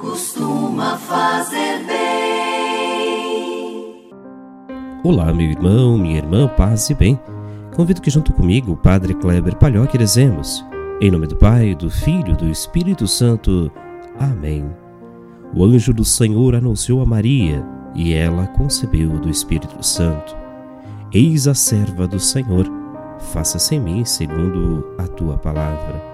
Costuma fazer bem. Olá, meu irmão, minha irmã, paz e bem. Convido que junto comigo o Padre Kleber Palhoque rezemos. Em nome do Pai, do Filho e do Espírito Santo. Amém. O anjo do Senhor anunciou a Maria, e ela concebeu do Espírito Santo. Eis a serva do Senhor, faça-se em mim segundo a tua palavra.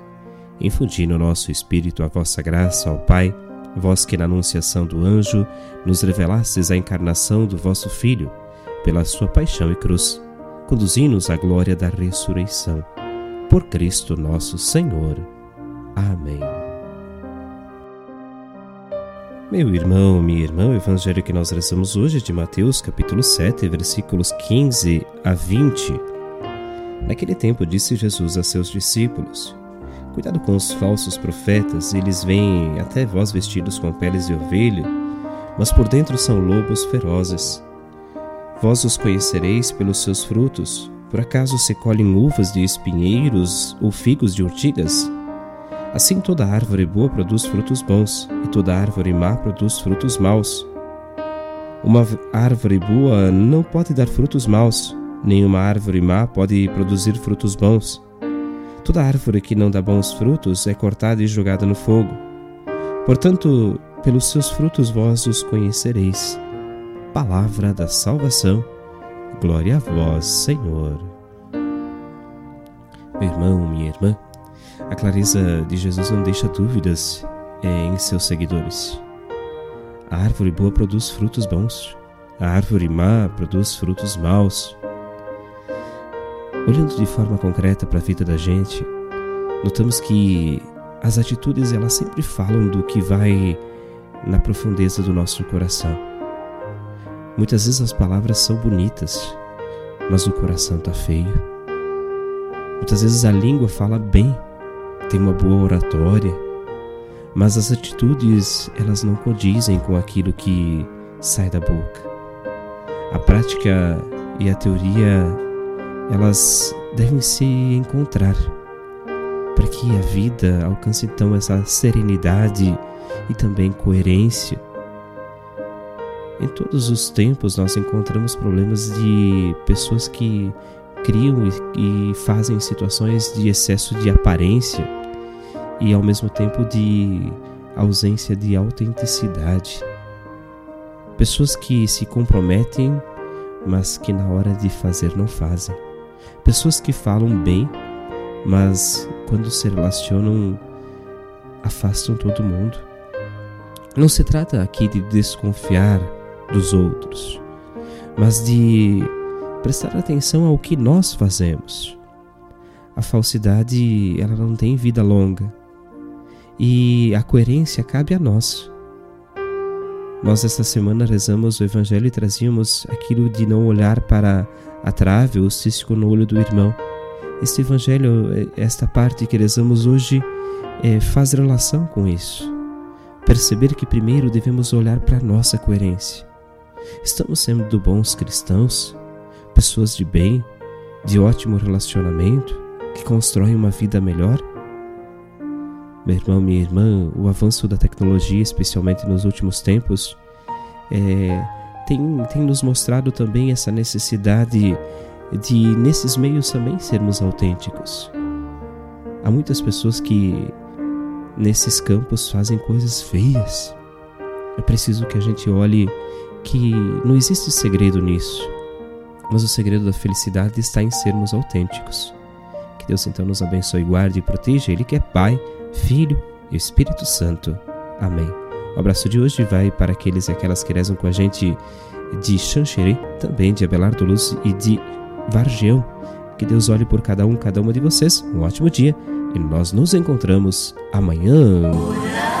Infundi no nosso espírito a vossa graça, ó Pai, vós que na anunciação do anjo nos revelastes a encarnação do vosso Filho, pela sua paixão e cruz, conduzi-nos à glória da ressurreição. Por Cristo nosso Senhor. Amém. Meu irmão, minha irmã, o evangelho que nós rezamos hoje é de Mateus, capítulo 7, versículos 15 a 20. Naquele tempo disse Jesus a seus discípulos: Cuidado com os falsos profetas, eles vêm até vós vestidos com peles de ovelha, mas por dentro são lobos ferozes. Vós os conhecereis pelos seus frutos. Por acaso se colhem uvas de espinheiros ou figos de urtigas? Assim toda árvore boa produz frutos bons, e toda árvore má produz frutos maus. Uma árvore boa não pode dar frutos maus, nem uma árvore má pode produzir frutos bons. Toda árvore que não dá bons frutos é cortada e jogada no fogo. Portanto, pelos seus frutos vós os conhecereis. Palavra da salvação. Glória a vós, Senhor. Meu irmão, minha irmã, a clareza de Jesus não deixa dúvidas em seus seguidores. A árvore boa produz frutos bons, a árvore má produz frutos maus. Olhando de forma concreta para a vida da gente, notamos que as atitudes elas sempre falam do que vai na profundeza do nosso coração. Muitas vezes as palavras são bonitas, mas o coração está feio. Muitas vezes a língua fala bem, tem uma boa oratória, mas as atitudes elas não condizem com aquilo que sai da boca. A prática e a teoria elas devem se encontrar para que a vida alcance então essa serenidade e também coerência. Em todos os tempos nós encontramos problemas de pessoas que criam e, fazem situações de excesso de aparência e ao mesmo tempo de ausência de autenticidade. Pessoas que se comprometem, mas que na hora de fazer não fazem. Pessoas que falam bem, mas quando se relacionam afastam todo mundo. Não se trata aqui de desconfiar dos outros, mas de prestar atenção ao que nós fazemos. A falsidade, ela não tem vida longa e a coerência cabe a nós. Nós esta semana rezamos o Evangelho e trazíamos aquilo de não olhar para a trave ou o cisco no olho do irmão. Este Evangelho, esta parte que rezamos hoje, é, faz relação com isso. Perceber que primeiro devemos olhar para a nossa coerência. Estamos sendo bons cristãos, pessoas de bem, de ótimo relacionamento, que constroem uma vida melhor? Meu irmão, minha irmã, o avanço da tecnologia, especialmente nos últimos tempos, é, tem, tem nos mostrado também essa necessidade de, nesses meios, também sermos autênticos. Há muitas pessoas que nesses campos fazem coisas feias. É preciso que a gente olhe que não existe segredo nisso, mas o segredo da felicidade está em sermos autênticos. Que Deus então nos abençoe, guarde e proteja, Ele que é Pai, Filho e Espírito Santo. Amém. O abraço de hoje vai para aqueles e aquelas que rezam com a gente de Xanxerê, também de Abelardo Luz e de Vargeão. Que Deus olhe por cada um, cada uma de vocês. Um ótimo dia e nós nos encontramos amanhã. costuma